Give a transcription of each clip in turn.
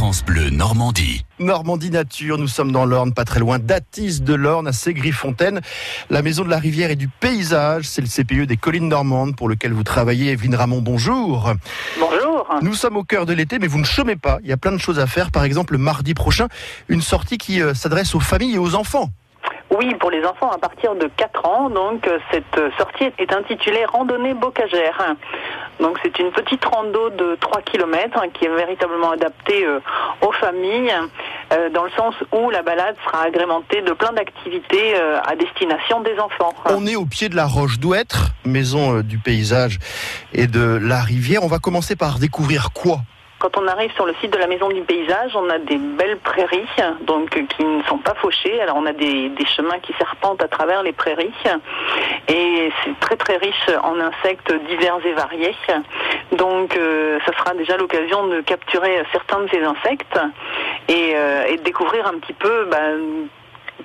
France Bleu Normandie. Normandie Nature, nous sommes dans l'Orne, pas très loin d'Atis de l'Orne, à Ségrifontaine. La maison de la rivière et du paysage, c'est le CPE des collines normandes pour lequel vous travaillez. Evelyne Ramon, bonjour. Bonjour. Nous sommes au cœur de l'été, mais vous ne chômez pas. Il y a plein de choses à faire. Par exemple, le mardi prochain, une sortie qui euh, s'adresse aux familles et aux enfants. Oui, pour les enfants à partir de 4 ans, donc euh, cette euh, sortie est intitulée Randonnée Bocagère. Donc c'est une petite rando de 3 km hein, qui est véritablement adaptée euh, aux familles, dans le sens où la balade sera agrémentée de plein d'activités à destination des enfants. On est au pied de la Roche d'Ouêtre, maison du paysage et de la rivière. On va commencer par découvrir quoi quand on arrive sur le site de la Maison du Paysage, on a des belles prairies, donc qui ne sont pas fauchées. Alors on a des, chemins qui serpentent à travers les prairies, et c'est très très riche en insectes divers et variés. Donc euh, ça sera déjà l'occasion de capturer certains de ces insectes et, euh, de découvrir un petit peu bah,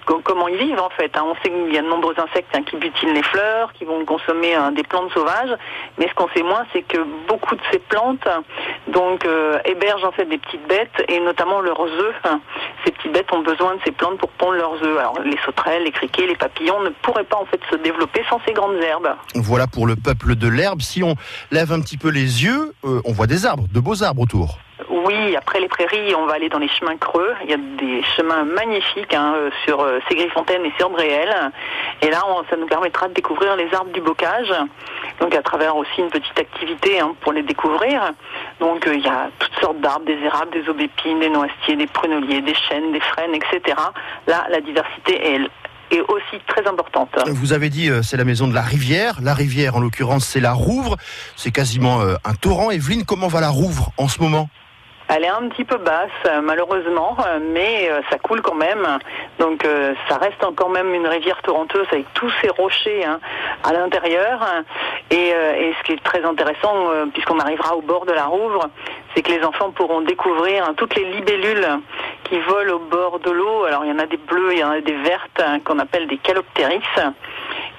comment ils vivent en fait. Hein. On sait qu'il y a de nombreux insectes hein, qui butinent les fleurs, qui vont consommer hein, des plantes sauvages, mais ce qu'on sait moins, c'est que beaucoup de ces plantes donc euh, hébergent en fait des petites bêtes et notamment leurs œufs. Ces petites bêtes ont besoin de ces plantes pour pondre leurs œufs. Alors les sauterelles, les criquets, les papillons ne pourraient pas en fait se développer sans ces grandes herbes. Voilà pour le peuple de l'herbe. Si on lève un petit peu les yeux, euh, on voit des arbres, de beaux arbres autour. Oui, après les prairies, on va aller dans les chemins creux. Il y a des chemins magnifiques hein, euh, sur euh, Ségrifontaine et sur Bréel. Et là, ça nous permettra de découvrir les arbres du bocage. Donc à travers aussi une petite activité hein, pour les découvrir. Donc euh, il y a toutes sortes d'arbres, des érables, des aubépines, des noisetiers, des pruneliers, des chênes, des frênes, etc. Là, la diversité est aussi très importante. Vous avez dit c'est la maison de la rivière. La rivière, en l'occurrence, c'est la Rouvre. C'est quasiment un torrent. Evelyne, comment va la Rouvre en ce moment? Elle est un petit peu basse, malheureusement, mais euh, ça coule quand même. Donc euh, ça reste quand même une rivière toronteuse avec tous ces rochers hein, à l'intérieur. Et, euh, ce qui est très intéressant, puisqu'on arrivera au bord de la Rouvre, c'est que les enfants pourront découvrir hein, toutes les libellules qui volent au bord de l'eau. Alors il y en a des bleues, il y en a des vertes hein, qu'on appelle des caloptéris.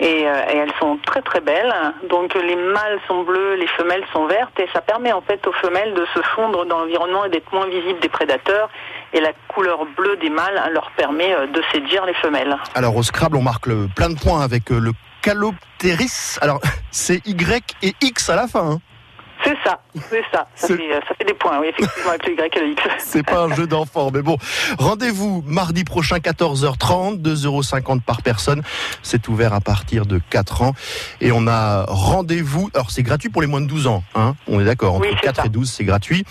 Et, euh, et, elles sont très très belles. Donc les mâles sont bleus, les femelles sont vertes et ça permet en fait aux femelles de se fondre dans l'environnement et d'être moins visibles des prédateurs. Et la couleur bleue des mâles hein, leur permet euh, de séduire les femelles. Alors au Scrabble, on marque le, plein de points avec euh, le caloptéris. Alors c'est Y et X à la fin. Hein. C'est ça, c'est ça. Ça fait, ça fait, des points, oui, effectivement, avec le Y et le X. C'est pas un jeu d'enfant, mais bon. Rendez-vous mardi prochain, 14h30, 2,50 euros par personne. C'est ouvert à partir de 4 ans. Et on a rendez-vous. Alors, c'est gratuit pour les moins de 12 ans, hein. On est d'accord. Entre 4 et 12, c'est gratuit.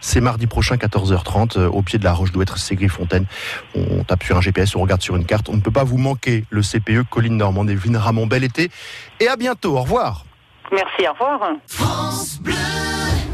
C'est mardi prochain, 14h30, euh, au pied de la Roche d'Ouêtre, c'est Fontaine. On tape sur un GPS, on regarde sur une carte. On ne peut pas vous manquer le CPE, Colline Normand, Evelyne Ramon. Bel été. Et à bientôt. Au revoir. Merci, au revoir.